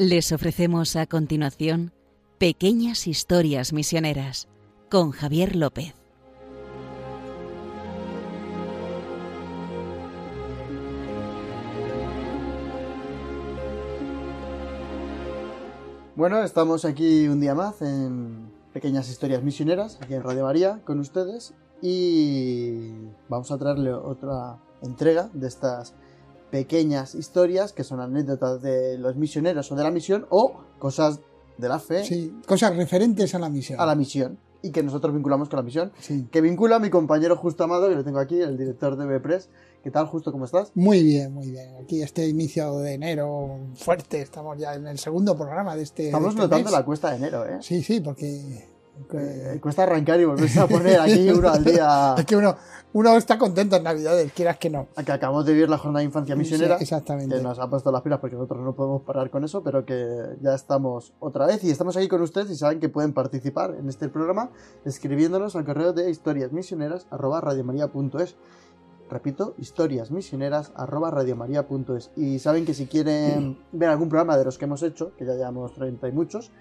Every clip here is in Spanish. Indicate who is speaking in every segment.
Speaker 1: Les ofrecemos a continuación Pequeñas Historias Misioneras con Javier López.
Speaker 2: Bueno, estamos aquí un día más en Pequeñas Historias Misioneras, aquí en Radio María, con ustedes, y vamos a traerle otra entrega de estas pequeñas historias que son anécdotas de los misioneros o de la misión o cosas de la fe.
Speaker 3: Sí, cosas referentes a la misión.
Speaker 2: A la misión y que nosotros vinculamos con la misión.
Speaker 3: Sí.
Speaker 2: Que vincula a mi compañero Justo Amado, que lo tengo aquí, el director de Bpress. ¿Qué tal, Justo? ¿Cómo estás?
Speaker 3: Muy bien, muy bien. Aquí este inicio de enero fuerte, estamos ya en el segundo programa de este.
Speaker 2: Estamos
Speaker 3: de este
Speaker 2: notando
Speaker 3: mes.
Speaker 2: la cuesta de enero, ¿eh?
Speaker 3: Sí, sí, porque.
Speaker 2: Eh, Cuesta arrancar y volverse a poner aquí uno al día.
Speaker 3: Es que uno, uno está contento en Navidades, quieras que no.
Speaker 2: Que acabamos de vivir la jornada de infancia misionera.
Speaker 3: Sí, exactamente.
Speaker 2: que nos ha puesto las pilas porque nosotros no podemos parar con eso, pero que ya estamos otra vez y estamos aquí con ustedes y saben que pueden participar en este programa escribiéndonos al correo de historiasmisioneras@radiomaria.es. Repito, historiasmisioneras@radiomaria.es. Y saben que si quieren ver algún programa de los que hemos hecho, que ya llevamos 30 y muchos,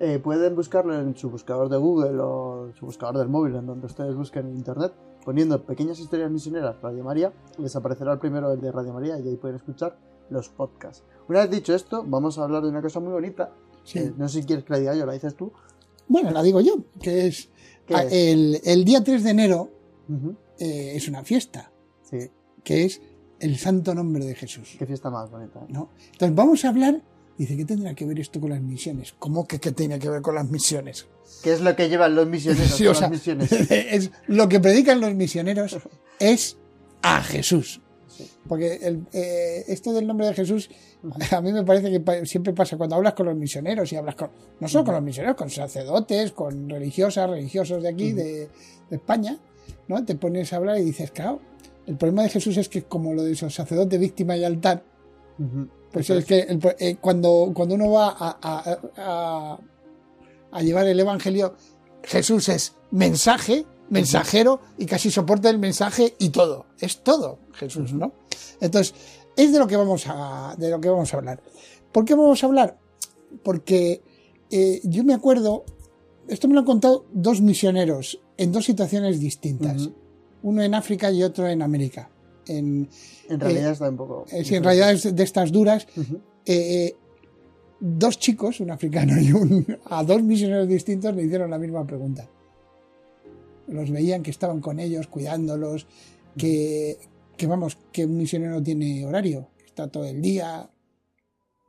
Speaker 2: eh, pueden buscarlo en su buscador de Google o en su buscador del móvil, en donde ustedes busquen en internet, poniendo pequeñas historias misioneras Radio María, les aparecerá el primero el de Radio María y ahí pueden escuchar los podcasts. Una vez dicho esto, vamos a hablar de una cosa muy bonita.
Speaker 3: Sí.
Speaker 2: Eh, no sé si quieres que la diga yo, la dices tú.
Speaker 3: Bueno, la digo yo, que es.
Speaker 2: ¿Qué
Speaker 3: ah,
Speaker 2: es?
Speaker 3: El, el día 3 de enero eh, es una fiesta,
Speaker 2: Sí,
Speaker 3: que es el santo nombre de Jesús.
Speaker 2: qué fiesta más bonita.
Speaker 3: ¿no? Entonces vamos a hablar. Dice, ¿qué tendrá que ver esto con las misiones? ¿Cómo que qué tiene que ver con las misiones?
Speaker 2: ¿Qué es lo que llevan los misioneros
Speaker 3: Sí,
Speaker 2: con
Speaker 3: o sea,
Speaker 2: las misiones?
Speaker 3: es, lo que predican los misioneros es a Jesús.
Speaker 2: Sí.
Speaker 3: Porque el, eh, esto del nombre de Jesús, a mí me parece que siempre pasa cuando hablas con los misioneros y hablas con, no solo con los misioneros, con sacerdotes, con religiosas, religiosos de aquí, de, de España, ¿no? Te pones a hablar y dices, claro, el problema de Jesús es que como lo de esos sacerdotes, víctima y altar, pues es que el- eh, cuando, cuando uno va a, a- a- a llevar el Evangelio, Jesús es mensaje, mensajero y casi soporta el mensaje y todo. Es todo Jesús, ¿no? Entonces, es de lo que vamos a, de lo que vamos a hablar. ¿Por qué vamos a hablar? Porque eh, yo me acuerdo, esto me lo han contado dos misioneros en dos situaciones distintas. Uno en África y otro en América. En,
Speaker 2: En realidad está un poco...
Speaker 3: eh, sí, en realidad es de estas duras, eh, dos chicos, un africano y un, a dos misioneros distintos le hicieron la misma pregunta. Los veían que estaban con ellos, cuidándolos, que, que vamos, que un misionero tiene horario, que está todo el día,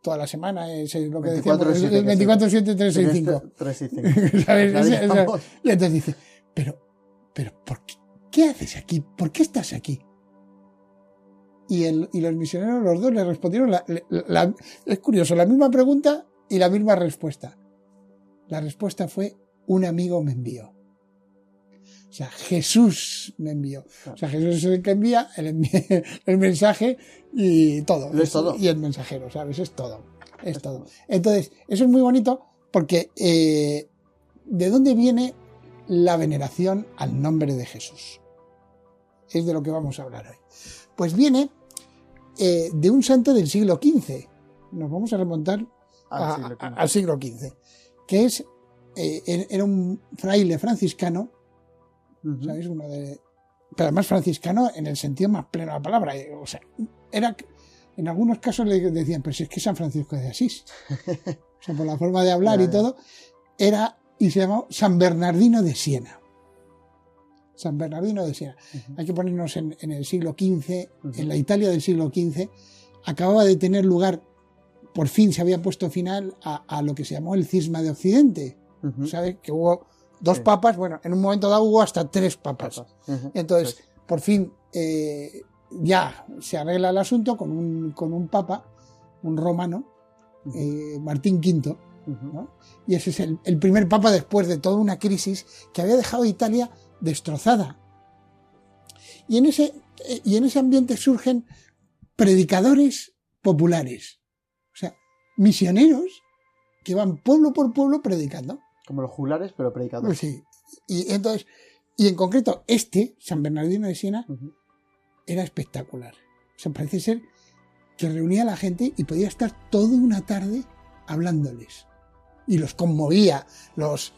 Speaker 3: toda la semana, es lo que
Speaker 2: 24/7,
Speaker 3: decíamos, es 24, 7, 3, 6, 5.
Speaker 2: 3 y 5.
Speaker 3: ¿Sabes?
Speaker 2: Ya
Speaker 3: Ese- ese-
Speaker 2: digamos.
Speaker 3: y entonces dice, pero, pero, ¿por qué, qué haces aquí? ¿Por qué estás aquí? Y, el, y los misioneros, los dos, le respondieron, la- la- la- es curioso, la misma pregunta y la misma respuesta. La respuesta fue, un amigo me envió. O sea, Jesús me envió. O sea, Jesús es el que envía el, el mensaje y todo.
Speaker 2: Es todo.
Speaker 3: Y el mensajero, ¿sabes? Es todo. Es todo. Entonces, eso es muy bonito porque eh, ¿de dónde viene la veneración al nombre de Jesús? Es de lo que vamos a hablar hoy. Pues viene eh, de un santo del siglo XV. Nos vamos a remontar a- al siglo XV, que es, eh, er- era un fraile franciscano. ¿sabes? Uno de, pero además franciscano en el sentido más pleno de la palabra. eh, O sea, era, en algunos casos le decían, pero si es que San Francisco de Asís. O sea, por la forma de hablar y todo, era, y se llamaba San Bernardino de Siena. San Bernardino de Siena. Hay que ponernos en, en el siglo XV, en la Italia del siglo XV, acababa de tener lugar, por fin se había puesto final a, a lo que se llamó el cisma de Occidente. ¿Sabes? Que hubo dos
Speaker 2: Sí.
Speaker 3: papas, bueno, en un momento dado hubo hasta tres papas. Entonces, por fin, eh, ya se arregla el asunto con un, con un papa, un romano, eh, Martín V. Y ese es el, el primer papa después de toda una crisis que había dejado a Italia destrozada. Y en ese, y en ese ambiente surgen predicadores populares. O sea, misioneros que van pueblo por pueblo predicando.
Speaker 2: Como los juglares, pero predicadores.
Speaker 3: Pues sí. Y entonces, y en concreto, este, San Bernardino de Siena, era espectacular. O sea, parece ser que reunía a la gente y podía estar toda una tarde hablándoles. Y los conmovía, los,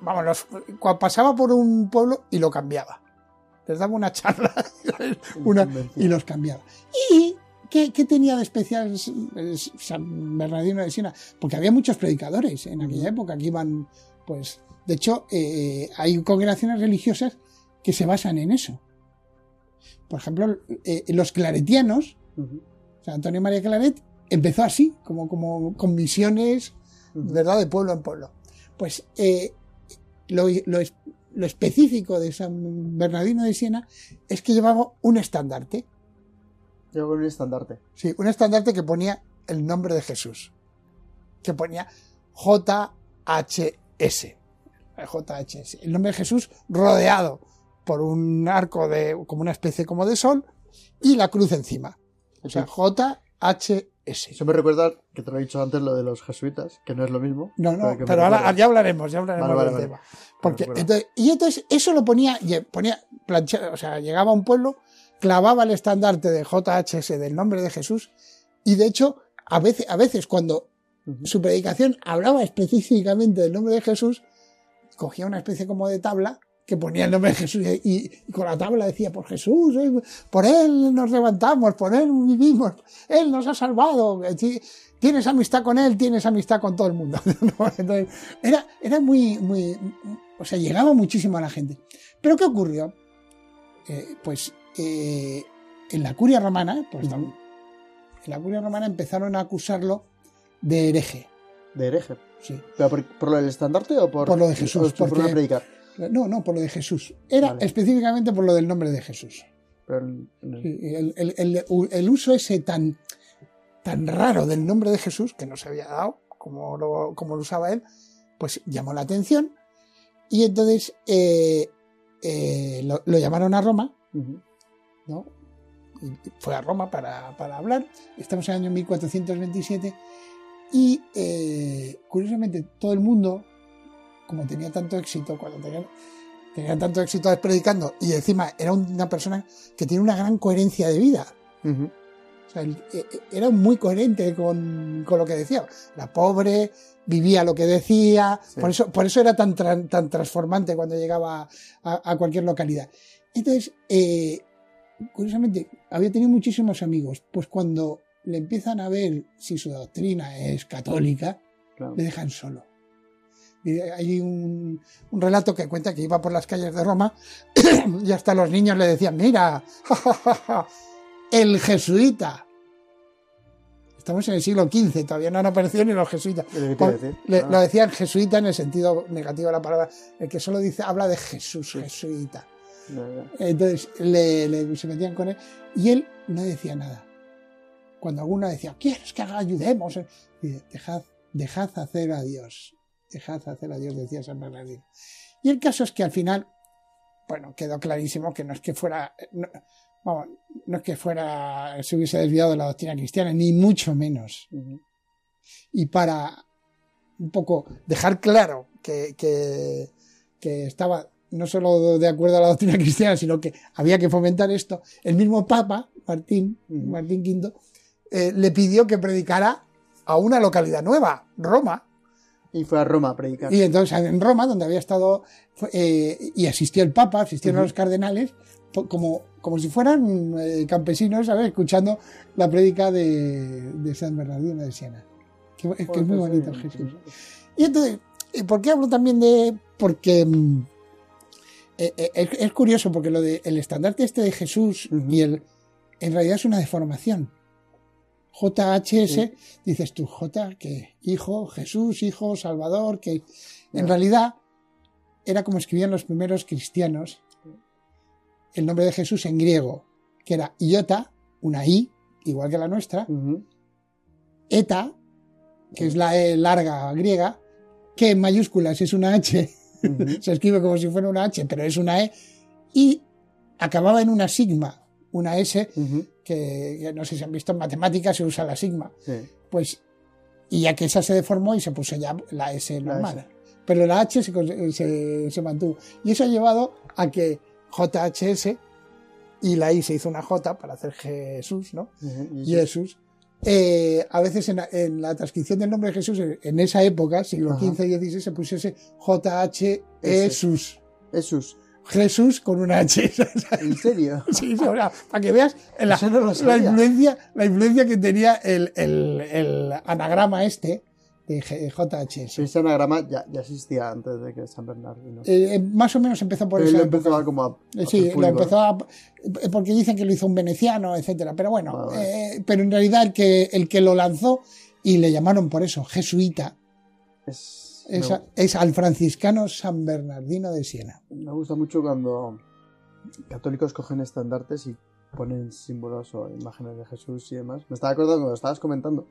Speaker 3: vamos, los, cuando pasaba por un pueblo y lo cambiaba. Les daba una charla una, y los cambiaba. ¿Y qué, qué tenía de especial San Bernardino de Siena? Porque había muchos predicadores en aquella época que iban, pues, de hecho, eh, hay congregaciones religiosas que se basan en eso. Por ejemplo, eh, los claretianos, San Antonio María Claret, empezó así, como, como con misiones, ¿verdad?, de pueblo en pueblo. Pues eh, lo, lo, lo, específico de San Bernardino de Siena es que llevaba un estandarte.
Speaker 2: Llevaba un estandarte.
Speaker 3: Sí, un estandarte que ponía el nombre de Jesús. Que ponía JHS. JHS. El nombre de Jesús rodeado por un arco de, como una especie como de sol, y la cruz encima. O sea, JHS.
Speaker 2: Eso me recuerda que te lo he dicho antes lo de los jesuitas, que no es lo mismo.
Speaker 3: No, no, pero, ahora ya hablaremos, ya hablaremos
Speaker 2: vale,
Speaker 3: del
Speaker 2: vale,
Speaker 3: tema. Porque, entonces, y entonces eso lo ponía, ponía plancha, o sea, llegaba a un pueblo, clavaba el estandarte de JHS del nombre de Jesús, y de hecho, a veces, a veces cuando uh -huh. su predicación hablaba específicamente del nombre de Jesús, cogía una especie como de tabla que ponía el nombre de Jesús y, y, con la tabla decía, por Jesús, eh, por Él nos levantamos, por Él vivimos, Él nos ha salvado, tienes amistad con Él, tienes amistad con todo el mundo. Entonces, era, era muy, muy, o sea, llegaba muchísimo a la gente. Pero ¿qué ocurrió? Eh, pues eh, en la curia romana, pues, en la curia romana empezaron a acusarlo de hereje.
Speaker 2: ¿De hereje?
Speaker 3: Sí.
Speaker 2: ¿Pero por, por lo del estandarte o por,
Speaker 3: por lo de Jesús?
Speaker 2: por,
Speaker 3: porque,
Speaker 2: por predicar?
Speaker 3: No, no, por lo de Jesús. Era vale. específicamente por lo del nombre de Jesús.
Speaker 2: Pero el,
Speaker 3: el, el, el, uso ese tan, tan raro del nombre de Jesús, que no se había dado, como lo, como lo usaba él, pues llamó la atención. Y entonces eh, eh, lo, lo, llamaron a Roma. ¿no? Fue a Roma para, para, hablar. Estamos en el año 1427. Y eh, curiosamente, todo el mundo como tenía tanto éxito, cuando tenía, tenía tanto éxito predicando, y encima era una persona que tiene una gran coherencia de vida. Uh -huh. o sea, él, era muy coherente con, con, lo que decía. La pobre, vivía lo que decía, sí. por, eso, por eso era tan, tan, transformante cuando llegaba a, a cualquier localidad. Entonces, eh, curiosamente, había tenido muchísimos amigos, pues cuando le empiezan a ver si su doctrina es católica, claro. le dejan solo hay un, un, relato que cuenta que iba por las calles de Roma y hasta los niños le decían, mira, el jesuita. Estamos en el siglo XV, todavía no han aparecido ni los jesuitas. Le, ah. Lo decían jesuita en el sentido negativo de la palabra, el que solo dice, habla de Jesús, sí. jesuita. No, no. Entonces le, le, se metían con él y él no decía nada. Cuando alguno decía, ¿quieres que ayudemos? Y dejad, dejad hacer a Dios dejad hacer a Dios, decía San Bernardino. Y el caso es que al final, bueno, quedó clarísimo que no es que fuera, no, vamos, no es que fuera, se hubiese desviado de la doctrina cristiana, ni mucho menos. Y para un poco dejar claro que, que, que, estaba no solo de acuerdo a la doctrina cristiana, sino que había que fomentar esto, el mismo Papa, Martín. Martín V, eh, le pidió que predicara a una localidad nueva, Roma,
Speaker 2: y fue a Roma a predicar.
Speaker 3: Y entonces en Roma, donde había estado, eh, y asistió el Papa, asistieron uh -huh. los cardenales, como, como si fueran eh, campesinos, ¿sabes? Escuchando la prédica de, de, San Bernardino de Siena. Que, que es muy bonito sí, Jesús. Sí. Y entonces, ¿por qué hablo también de...? Porque eh, es, es, curioso, porque lo del de, estandarte este de Jesús uh -huh. y el... En realidad es una deformación. JHS, sí. dices tú, J, que hijo, Jesús, hijo, Salvador, que en realidad era como escribían los primeros cristianos el nombre de Jesús en griego, que era iota, una I, igual que la nuestra, uh -huh. eta, que es la E larga griega, que en mayúsculas es una H, uh -huh. se escribe como si fuera una H, pero es una E, y acababa en una sigma, una S, uh -huh. que, que, no sé si han visto en matemáticas, se usa la sigma. Sí. Pues, y ya que esa se deformó y se puso ya la S normal. La S. Pero la H se, se, se, mantuvo. Y eso ha llevado a que JHS y la I se hizo una J para hacer Jesús, ¿no? Uh -huh. Jesús. eh, a veces en la, en la transcripción del nombre de Jesús, en- esa época, siglo
Speaker 2: Ajá.
Speaker 3: XV y XVI, se pusiese JH
Speaker 2: Ese.
Speaker 3: Jesús.
Speaker 2: Jesús.
Speaker 3: Jesús con una H.
Speaker 2: ¿En serio?
Speaker 3: Sí, para que veas la,
Speaker 2: Eso no
Speaker 3: la influencia, la influencia que tenía el, el- el anagrama este de G- JHS.
Speaker 2: Ese anagrama ya, ya existía antes de que San Bernardino.
Speaker 3: Eh, eh, más o menos empezó por época.
Speaker 2: empezó a como a.
Speaker 3: Eh,
Speaker 2: a
Speaker 3: Sí, lo empezó a, eh, porque dicen que lo hizo un veneciano, etcétera. Pero bueno,
Speaker 2: Vale,
Speaker 3: eh, pero en realidad el que, el que lo lanzó y le llamaron por eso jesuita.
Speaker 2: Es,
Speaker 3: es,
Speaker 2: me,
Speaker 3: es al franciscano San Bernardino de Siena.
Speaker 2: me gusta mucho cuando católicos cogen estandartes y ponen símbolos o imágenes de Jesús y demás. Me estaba acordando cuando estabas comentando.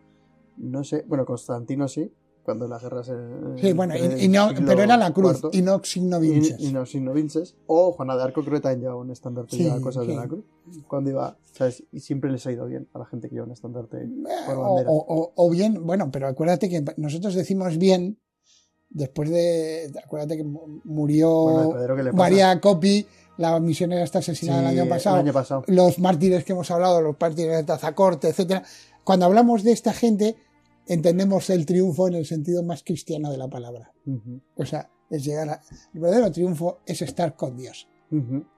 Speaker 2: No sé, bueno, Constantino sí, cuando las guerras. en-
Speaker 3: Sí, bueno,
Speaker 2: en
Speaker 3: y- y no- pero era la cruz
Speaker 2: IV.
Speaker 3: y no signo vinces.
Speaker 2: Y, y no signo vinces. O Juana de Arco creo que también un estandarte
Speaker 3: Sí,
Speaker 2: cosas de la cruz. Cuando iba, ¿sabes? Y siempre les ha ido bien a la gente que lleva un estandarte
Speaker 3: Eh,
Speaker 2: por bandera.
Speaker 3: o- o- o bien, bueno, pero acuérdate que nosotros decimos bien después de. Acuérdate que mu- murió
Speaker 2: Bueno.
Speaker 3: María Copi, la misionera está asesinada
Speaker 2: Sí,
Speaker 3: el año pasado.
Speaker 2: El año pasado.
Speaker 3: los mártires que hemos hablado, los mártires de Tazacorte, etcétera. Cuando hablamos de esta gente, entendemos el triunfo en el sentido más cristiano de la palabra. O sea, es llegar a, el verdadero triunfo es estar con Dios,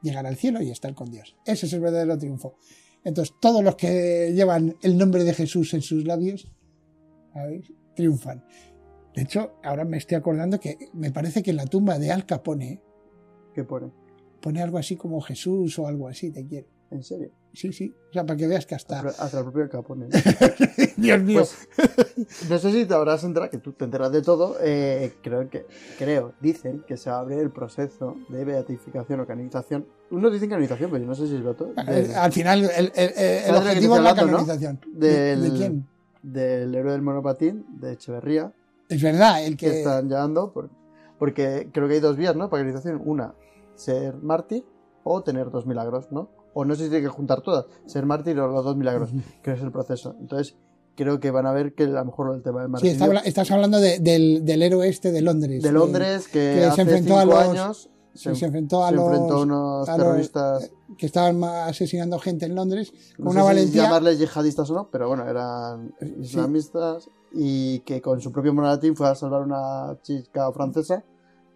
Speaker 3: llegar al cielo y estar con Dios. Ese es el verdadero triunfo. Entonces, todos los que llevan el nombre de Jesús en sus labios, ¿sabéis? triunfan. De hecho, ahora me estoy acordando que me parece que en la tumba de Al Capone
Speaker 2: ¿Qué pone?
Speaker 3: pone algo así como Jesús o algo así, te quiero.
Speaker 2: ¿En serio?
Speaker 3: Sí, sí. O sea, para que veas que hasta.
Speaker 2: Hasta el propio Capone.
Speaker 3: Dios mío.
Speaker 2: Pues, no sé si te habrás enterado, que tú te enteras de todo. eh, creo que, creo, dicen que se abre el proceso de beatificación o canonización. Unos dicen canonización, pero yo no sé si es veto.
Speaker 3: Eh, Al final, el, el- el- el
Speaker 2: ¿Sabes de lo
Speaker 3: objetivo es la
Speaker 2: hablando,
Speaker 3: canonización. ¿De,
Speaker 2: Del,
Speaker 3: de quién?
Speaker 2: Del héroe del monopatín, de Echeverría,
Speaker 3: Es verdad, el
Speaker 2: que
Speaker 3: que.
Speaker 2: están llevando. por- porque creo que hay dos vías, ¿no? Para canonización. Una, ser mártir o tener dos milagros, ¿no? O no sé si tiene que juntar todas. Ser mártir o los dos milagros, que es el proceso. Entonces, creo que van a ver que a lo mejor el tema
Speaker 3: Sí,
Speaker 2: martirio.
Speaker 3: está habla- estás hablando de- del, del héroe este de Londres.
Speaker 2: de Londres, que,
Speaker 3: que se
Speaker 2: hace
Speaker 3: enfrentó
Speaker 2: cinco
Speaker 3: a los-
Speaker 2: años
Speaker 3: Se, se enfrentó a
Speaker 2: se
Speaker 3: los
Speaker 2: enfrentó a unos
Speaker 3: a los-
Speaker 2: terroristas.
Speaker 3: que estaban asesinando gente en Londres con
Speaker 2: no
Speaker 3: una
Speaker 2: sé si
Speaker 3: valentía.
Speaker 2: llamarles yihadistas o no, pero bueno, eran islamistas y que con su propio monopatín fue a salvar una chica francesa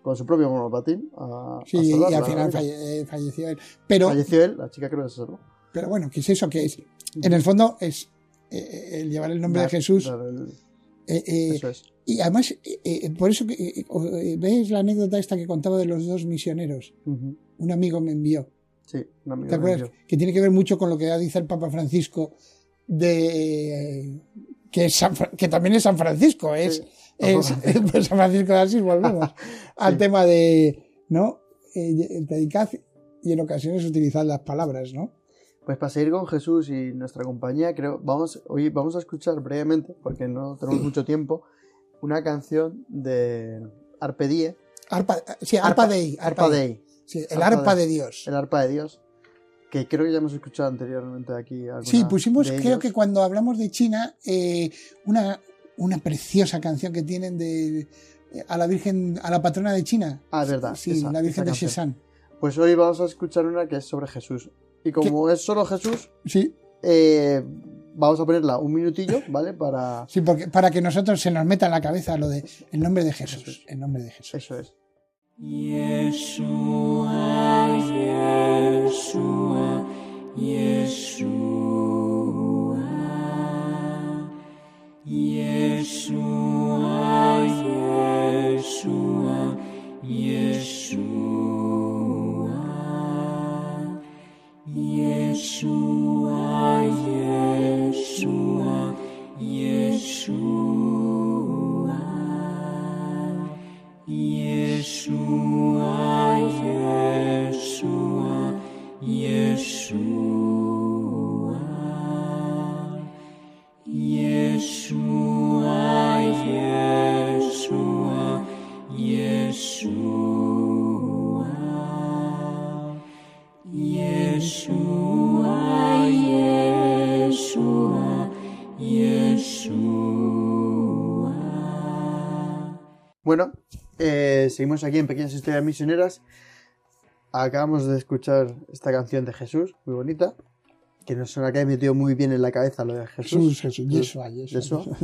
Speaker 2: con su propio monopatín. A, a
Speaker 3: Sí, y al final falle- eh, falleció él. Pero,
Speaker 2: Falleció él, la chica creo que se salvó.
Speaker 3: pero bueno, ¿qué es eso? que es? En el fondo es eh, el llevar el nombre de Jesús. Eh, eh,
Speaker 2: eso es.
Speaker 3: y además, eh, por eso que ¿ves la anécdota esta que contaba de los dos misioneros? Un amigo me envió.
Speaker 2: Sí, un amigo
Speaker 3: ¿Te
Speaker 2: me
Speaker 3: acuerdas?
Speaker 2: envió.
Speaker 3: Que tiene que ver mucho con lo que dice el Papa Francisco de que, es San que también es San Francisco, es,
Speaker 2: Sí,
Speaker 3: es, pues San Francisco de Asís, volvemos al tema de no predicad y en ocasiones utilizad las palabras, ¿no?
Speaker 2: Pues para seguir con Jesús y nuestra compañía, creo, vamos, hoy vamos a escuchar brevemente, porque no tenemos mucho tiempo, una canción de Arpe Die,
Speaker 3: Arpa, sí, arpa, Dei,
Speaker 2: Arpa Dei,
Speaker 3: Sí, el
Speaker 2: Arpa
Speaker 3: arpa de Dios.
Speaker 2: el arpa de Dios, que creo que ya hemos escuchado anteriormente aquí.
Speaker 3: Sí, pusimos, creo
Speaker 2: ellos.
Speaker 3: que cuando hablamos de China, eh, una, una preciosa canción que tienen de a la Virgen, a la patrona de China.
Speaker 2: Ah, es verdad,
Speaker 3: Sí,
Speaker 2: esa-
Speaker 3: la Virgen de. Sheshan.
Speaker 2: Pues hoy vamos a escuchar una que es sobre Jesús. Y como es solo Jesús,
Speaker 3: Sí,
Speaker 2: eh, vamos a ponerla un minutillo, ¿vale? Para...
Speaker 3: sí, porque para que nosotros se nos meta en la cabeza lo de el nombre de Jesús.
Speaker 2: Jesús.
Speaker 3: El nombre de Jesús.
Speaker 2: Eso es.
Speaker 4: Yeshua, Yeshua.
Speaker 2: Bueno, eh, seguimos aquí en Pequeñas Historias Misioneras. Acabamos de escuchar esta canción de Jesús, muy bonita. Que no se nos ha metido muy bien en la cabeza lo de Jesús.
Speaker 3: Jesús, Jesús, Yeshua, Yeshua,
Speaker 2: Yeshua.
Speaker 3: Yeshua.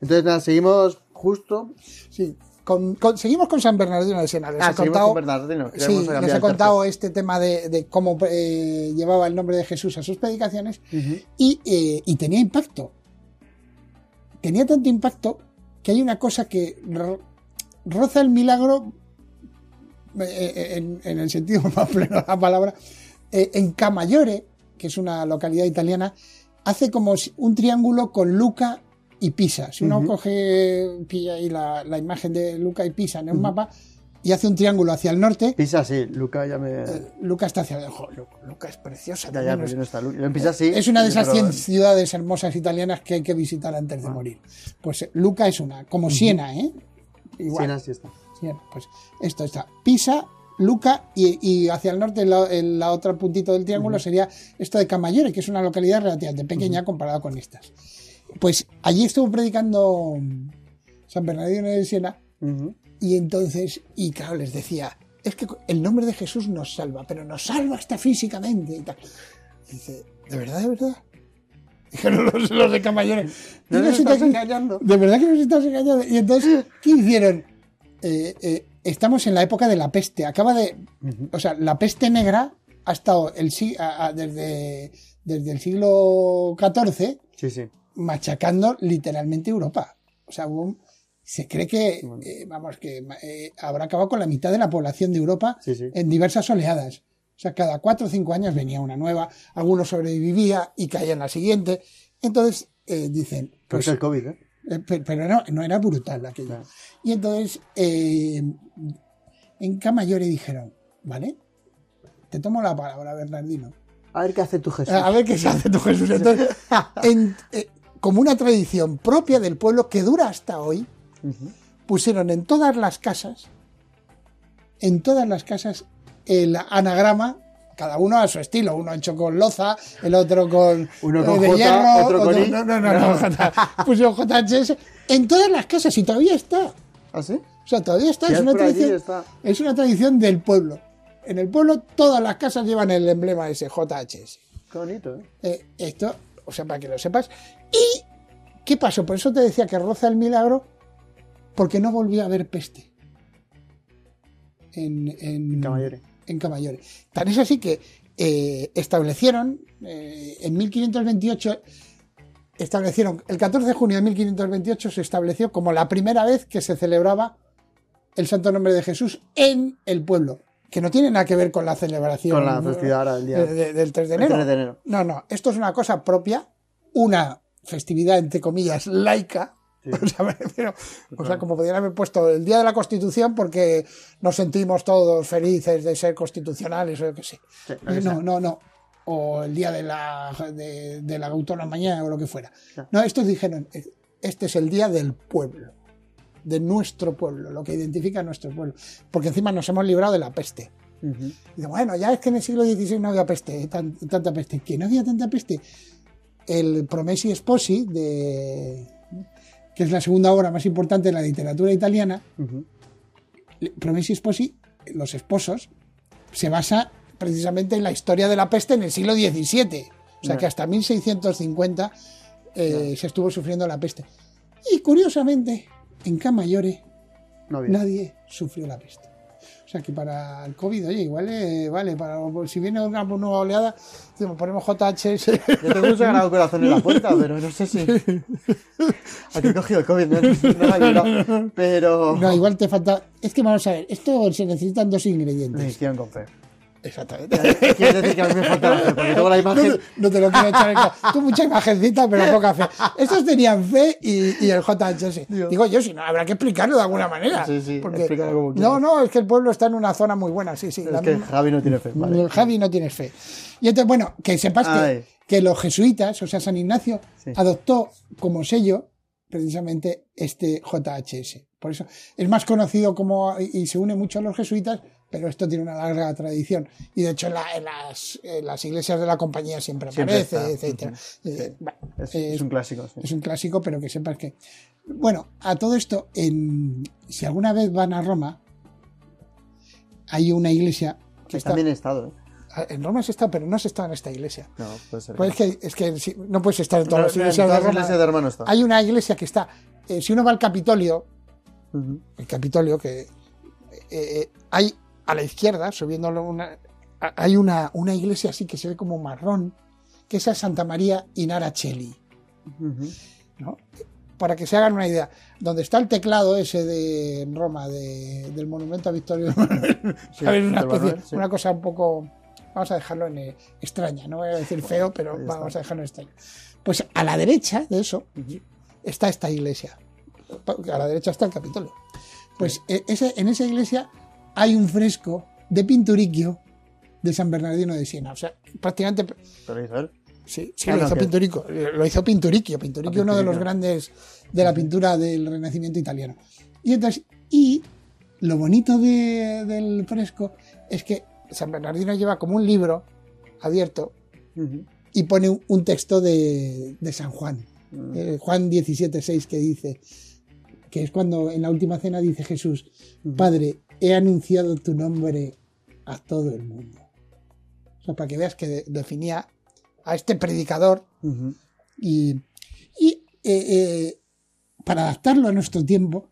Speaker 2: Entonces, nada, seguimos justo.
Speaker 3: Sí. Con- con- seguimos con San Bernardino de Siena. Les
Speaker 2: Ah,
Speaker 3: he contado,
Speaker 2: con que
Speaker 3: sí, les he contado este tema de, de cómo eh, llevaba el nombre de Jesús a sus predicaciones y, eh, y tenía impacto. Tenía tanto impacto que hay una cosa que ro- roza el milagro eh, eh, en, en el sentido más pleno de la palabra. Eh, en Camaiore, que es una localidad italiana, hace como un triángulo con Luca y Pisa. Si uno coge, pilla ahí la, la imagen de Luca y Pisa en un mapa y hace un triángulo hacia el norte,
Speaker 2: Pisa sí, Luca ya me.
Speaker 3: eh, Luca está hacia abajo. Lu- Luca es preciosa.
Speaker 2: ya, ya, pero
Speaker 3: es-
Speaker 2: no está Luca. En Pisa sí.
Speaker 3: es una de esas
Speaker 2: pero-
Speaker 3: 100 ciudades hermosas italianas que hay que visitar antes de morir. Pues eh, Luca es una, como Siena, ¿eh? Igual.
Speaker 2: Siena sí está.
Speaker 3: Siena, pues esto está. Pisa, Luca y, y hacia el norte, la, el- la otra puntito del triángulo sería esto de Camaiore, que es una localidad relativamente pequeña comparada con estas. Pues allí estuvo predicando San Bernardino de Siena. Y entonces, y claro, les decía, es que el nombre de Jesús nos salva, pero nos salva hasta físicamente y tal. Y dice, ¿de verdad, de verdad? Dijeron los, los de Camaiore.
Speaker 2: No
Speaker 3: "Digo,
Speaker 2: nos estás engañando.
Speaker 3: De verdad que nos estás engañando. Y entonces, ¿qué hicieron? Eh, eh, estamos en la época de la peste. Acaba de. O sea, la peste negra ha estado el, a- a- desde, desde el siglo XIV
Speaker 2: Sí, sí.
Speaker 3: machacando literalmente Europa. O sea, hubo un- se cree que, eh, vamos, que eh, habrá acabado con la mitad de la población de Europa
Speaker 2: Sí, sí.
Speaker 3: en diversas oleadas. O sea, cada cuatro o cinco años venía una nueva, alguno sobrevivía y caía en la siguiente. Entonces, eh, dicen,
Speaker 2: Pero
Speaker 3: pues,
Speaker 2: es el COVID, ¿eh?
Speaker 3: eh, pe- pero no, no era brutal aquello.
Speaker 2: Claro.
Speaker 3: Y entonces, en Camaiore dijeron, ¿vale? Te tomo la palabra, Bernardino.
Speaker 2: A ver qué hace tu Jesús.
Speaker 3: A ver qué se hace tu Jesús. Entonces, en- como una tradición propia del pueblo que dura hasta hoy, Pusieron en todas las casas, en todas las casas, el anagrama, cada uno a su estilo, uno hecho con loza, el otro con,
Speaker 2: Uno con
Speaker 3: de
Speaker 2: J,
Speaker 3: hierro,
Speaker 2: otro con I.
Speaker 3: no, no, no, no, J- pusieron JHS, en todas las casas y todavía está.
Speaker 2: ¿Ah, sí?
Speaker 3: O sea, todavía está, es una, tradición,
Speaker 2: está.
Speaker 3: es una tradición del pueblo. En el pueblo todas las casas llevan el emblema ese, JHS.
Speaker 2: Qué bonito, ¿eh?
Speaker 3: Eh, esto, o sea, para que lo sepas. ¿Y qué pasó? Por eso te decía que roza el milagro, porque no volvió a haber peste. En, en. Tan es así que eh, establecieron, eh, en 1528, establecieron, el 14 de junio de 1528 se estableció como la primera vez que se celebraba el Santo Nombre de Jesús en el pueblo. Que no tiene nada que ver con la celebración
Speaker 2: Con la festividad ahora del día.
Speaker 3: de- de- del 3 de
Speaker 2: El
Speaker 3: enero.
Speaker 2: 3 de enero.
Speaker 3: No, no, esto es una cosa propia, una festividad, entre comillas, laica. O, sea, o como podrían haber puesto el Día de la Constitución porque nos sentimos todos felices de ser constitucionales o yo qué sé.
Speaker 2: Sí,
Speaker 3: no, no, no. O el Día de la, de, de la Autonomía o lo que fuera. No, estos dijeron, eh, este es el Día del pueblo, de nuestro pueblo, lo que identifica a nuestro pueblo. Porque encima nos hemos librado de la peste. Dice, bueno, ya es que en el siglo XVI no había peste, tan- tanta peste. ¿Que no había tanta peste? El Promessi Sposi, de, que es la segunda obra más importante de la literatura italiana. Promessi Sposi, los esposos, se basa precisamente en la historia de la peste en el siglo XVII. O sea que hasta 1650 eh, se estuvo sufriendo la peste. Y curiosamente, en
Speaker 2: No había.
Speaker 3: nadie sufrió la peste. O sea que para el COVID, oye, igual eh, vale, para si viene una nueva oleada, ponemos JHS.
Speaker 2: Yo tengo un sagrado corazón en la puerta, pero no sé si. A ti he cogido el COVID, no, no ayudado. Pero.
Speaker 3: No, igual te falta. Es que vamos a ver, esto se necesitan dos ingredientes.
Speaker 2: con fe.
Speaker 3: Exactamente.
Speaker 2: Quieres decir que a mí me falta la fe, porque tengo la
Speaker 3: No,
Speaker 2: imagen.
Speaker 3: no te lo quiero echar en cara. Tú mucha imagencita, pero poca fe. Estos tenían fe y, y el JHS.
Speaker 2: Dios.
Speaker 3: Digo yo, si no, habrá que explicarlo de alguna manera.
Speaker 2: Sí, sí,
Speaker 3: Porque-
Speaker 2: como
Speaker 3: No, no, es que el pueblo está en una zona muy buena, sí, sí.
Speaker 2: Es que
Speaker 3: misma-
Speaker 2: Javi no tiene fe. Vale.
Speaker 3: El Javi no tienes fe. Y entonces, bueno, que sepas que, que los jesuitas, o sea, San Ignacio,
Speaker 2: Sí.
Speaker 3: adoptó como sello precisamente este JHS. Por eso es más conocido como, y se une mucho a los jesuitas, pero esto tiene una larga tradición. Y de hecho en, la- en las, en las iglesias de la compañía siempre aparece,
Speaker 2: está. Ujú.
Speaker 3: Eh, bueno,
Speaker 2: Es, es un clásico. sí.
Speaker 3: es un clásico, pero que sepas que. Bueno, a todo esto, en, si alguna vez van a Roma, hay una iglesia que
Speaker 2: Que
Speaker 3: está.
Speaker 2: también he estado. ¿eh?
Speaker 3: En Roma has estado, pero no has estado en esta iglesia.
Speaker 2: No, puede ser.
Speaker 3: Pues es que, es que si- no puedes estar en
Speaker 2: No,
Speaker 3: todas las
Speaker 2: no, en
Speaker 3: iglesias
Speaker 2: todas
Speaker 3: de Roma.
Speaker 2: iglesias de Roma no está.
Speaker 3: Hay una iglesia que está. eh, si uno va al Capitolio, el Capitolio, que eh, hay a la izquierda, subiéndolo una. a- Hay una, una iglesia así que se ve como marrón, que esa es Santa María in Araceli.
Speaker 2: Ujú.
Speaker 3: ¿no? Para que se hagan una idea, donde está el teclado ese de en Roma, de- del monumento a Victorio
Speaker 2: Sí,
Speaker 3: ¿sabes? Una,
Speaker 2: Víctor
Speaker 3: especie-
Speaker 2: Manuel, sí.
Speaker 3: una cosa un poco, vamos a dejarlo en eh, extraña, no voy a decir feo, pero vamos a dejarlo en extraño. Pues a la derecha de eso está esta iglesia, a la derecha está el Capitolio. Pues eh, ese- en esa iglesia hay un fresco de Pinturicchio de San Bernardino de Siena, o sea, prácticamente
Speaker 2: Pero Israel.
Speaker 3: Sí, sí,
Speaker 2: Ah,
Speaker 3: lo
Speaker 2: no,
Speaker 3: hizo
Speaker 2: que-
Speaker 3: Pinturicchio. Lo hizo Pinturicchio. Pinturicchio, uno de los grandes de la pintura del Renacimiento italiano. Y entonces, y lo bonito de- del fresco es que San Bernardino lleva como un libro abierto y pone un, un texto de, de San Juan.
Speaker 2: Mm.
Speaker 3: Eh, Juan 17:6 que dice que es cuando en la última cena dice Jesús. Padre, he anunciado tu nombre a todo el mundo. O sea, para que veas que de- definía a este predicador y, y, eh, eh, para adaptarlo a nuestro tiempo,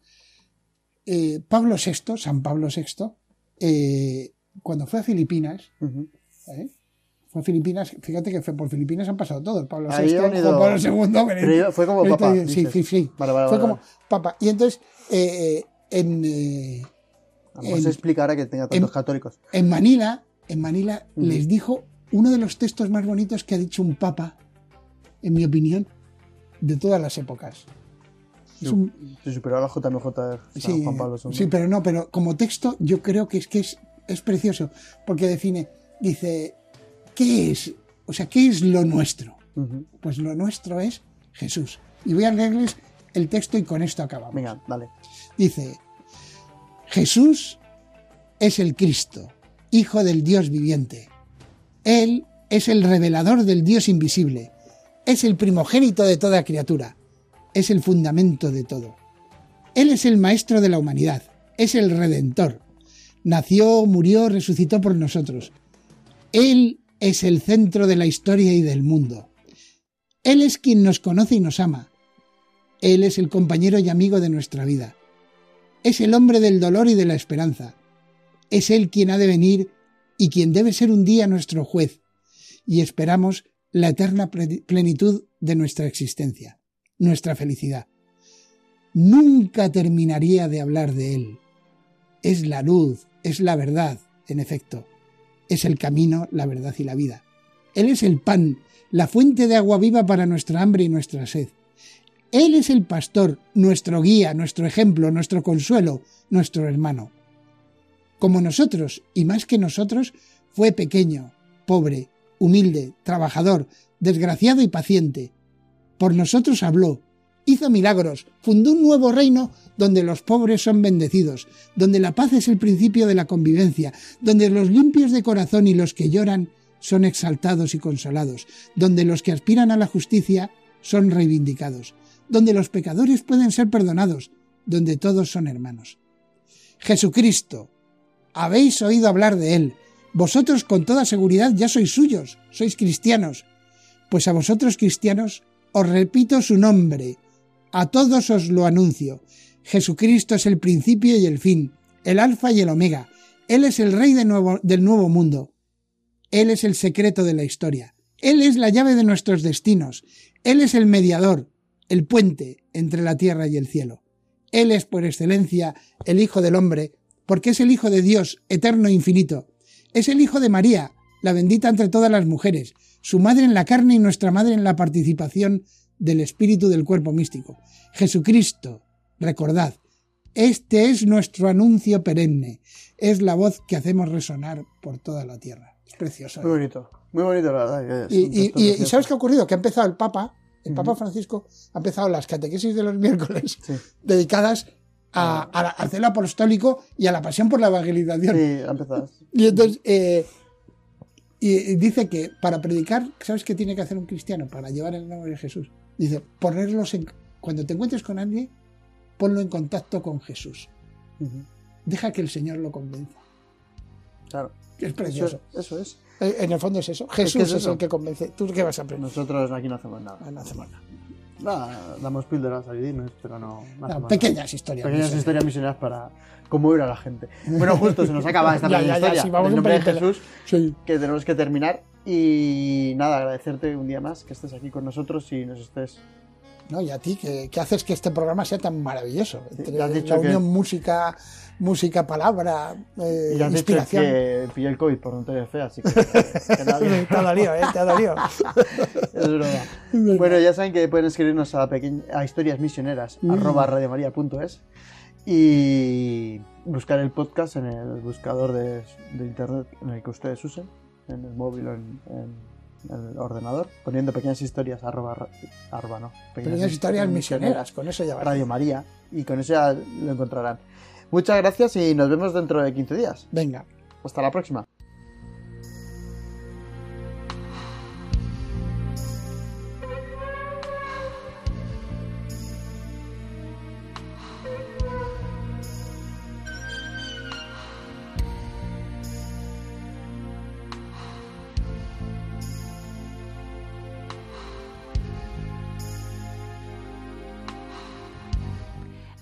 Speaker 3: eh, Pablo VI, San Pablo VI, cuando fue a Filipinas, fue a Filipinas, fíjate que fue por Filipinas han pasado todos, Pablo VI, Juan Pablo II,
Speaker 2: Pero fue como papa,
Speaker 3: Sí, sí, sí.
Speaker 2: Vale, vale,
Speaker 3: fue
Speaker 2: vale,
Speaker 3: como papa. Y entonces, eh, eh, en,
Speaker 2: A lo mejor
Speaker 3: en-
Speaker 2: se explicará que tenga tantos
Speaker 3: en-
Speaker 2: católicos.
Speaker 3: en Manila, en Manila les dijo uno de los textos más bonitos que ha dicho un papa, en mi opinión, de todas las épocas. Es un-
Speaker 2: Se superó a la JMJ
Speaker 3: sí,
Speaker 2: Juan Pablo II.
Speaker 3: sí, pero no, pero como texto yo creo que es que es, es precioso, porque define, dice, ¿qué es? O sea, ¿qué es lo nuestro? Pues lo nuestro es Jesús. Y voy a leerles el texto y con esto acabamos.
Speaker 2: Venga, dale.
Speaker 3: Dice, Jesús es el Cristo, Hijo del Dios viviente. Él es el revelador del Dios invisible. Es el primogénito de toda criatura. Es el fundamento de todo. Él es el Maestro de la humanidad. Es el Redentor. Nació, murió, resucitó por nosotros. Él es el centro de la historia y del mundo. Él es quien nos conoce y nos ama. Él es el compañero y amigo de nuestra vida. Es el hombre del dolor y de la esperanza. Es Él quien ha de venir y quien debe ser un día nuestro juez. Y esperamos la eterna ple- plenitud de nuestra existencia, nuestra felicidad. Nunca terminaría de hablar de Él. Es la luz, es la verdad, en efecto. Es el camino, la verdad y la vida. Él es el pan, la fuente de agua viva para nuestra hambre y nuestra sed. Él es el pastor, nuestro guía, nuestro ejemplo, nuestro consuelo, nuestro hermano. Como nosotros, y más que nosotros, fue pequeño, pobre, humilde, trabajador, desgraciado y paciente. Por nosotros habló, hizo milagros, fundó un nuevo reino donde los pobres son bendecidos, donde la paz es el principio de la convivencia, donde los limpios de corazón y los que lloran son exaltados y consolados, donde los que aspiran a la justicia son reivindicados, donde los pecadores pueden ser perdonados, donde todos son hermanos. Jesucristo, habéis oído hablar de él, vosotros con toda seguridad ya sois suyos, sois cristianos, pues a vosotros cristianos os repito su nombre, a todos os lo anuncio. Jesucristo es el principio y el fin, el alfa y el omega. Él es el rey del nuevo mundo. Él es el secreto de la historia. Él es la llave de nuestros destinos. Él es el mediador, el puente entre la tierra y el cielo. Él es por excelencia el Hijo del Hombre, porque es el Hijo de Dios, eterno e infinito. Es el Hijo de María, la bendita entre todas las mujeres, su madre en la carne y nuestra madre en la participación del espíritu del cuerpo místico. Jesucristo, recordad, este es nuestro anuncio perenne, es la voz que hacemos resonar por toda la tierra. Es precioso.
Speaker 2: Muy
Speaker 3: ¿eh?
Speaker 2: bonito. Muy bonito, la verdad. es
Speaker 3: Y. ¿sabes qué ha ocurrido? Que ha empezado el Papa, el Papa. Francisco, ha empezado las catequesis de los miércoles
Speaker 2: Sí.
Speaker 3: dedicadas a, a la- al celo apostólico y a la pasión por la evangelización.
Speaker 2: Sí, ha empezado.
Speaker 3: Y entonces, eh, y, dice que para predicar, ¿sabes qué tiene que hacer un cristiano para llevar el nombre de Jesús? Dice, ponerlos en. Cuando te encuentres con alguien, ponlo en contacto con Jesús. Deja que el Señor lo convenza.
Speaker 2: Claro.
Speaker 3: Es
Speaker 2: Eso,
Speaker 3: precioso.
Speaker 2: eso es.
Speaker 3: Eh, En el fondo es eso. Jesús
Speaker 2: es
Speaker 3: es,
Speaker 2: eso.
Speaker 3: el que convence. ¿Tú qué vas a aprender?
Speaker 2: Nosotros aquí no hacemos nada.
Speaker 3: Ah, No hacemos nada.
Speaker 2: Nada, damos píldoras adivinas, pero no. no
Speaker 3: No,
Speaker 2: hacemos
Speaker 3: pequeñas historias.
Speaker 2: Pequeñas historias misioneras para conmover a la gente. Bueno, justo se nos acaba esta
Speaker 3: Ya,
Speaker 2: pequeña
Speaker 3: ya, ya,
Speaker 2: historia
Speaker 3: sí, vamos un
Speaker 2: nombre de Jesús
Speaker 3: Sí.
Speaker 2: que tenemos que terminar. Y nada, agradecerte un día más que estés aquí con nosotros y nos estés.
Speaker 3: No, y a ti, que, que haces que este programa sea tan maravilloso. Entre
Speaker 2: ya has dicho
Speaker 3: la
Speaker 2: que-
Speaker 3: unión música, música, palabra, eh,
Speaker 2: Y has dicho
Speaker 3: inspiración.
Speaker 2: que pillé el COVID por no tener fe, así que. que nadie-
Speaker 3: te ha dolido, ¿eh? Te ha dolido.
Speaker 2: Es broma. Bueno, ya saben que pueden escribirnos a, pequeñ- a historias misioneras
Speaker 3: Mm.
Speaker 2: arroba radiomaria.es y buscar el podcast en el buscador de, de internet en el que ustedes usen, en el móvil o en, el ordenador, poniendo pequeñas historias arroba, arroba no,
Speaker 3: Pequeñas historias misioneras, con eso ya.
Speaker 2: Radio María y con eso ya lo encontrarán. Muchas gracias y nos vemos dentro de 15 días.
Speaker 3: Venga.
Speaker 2: Hasta la próxima.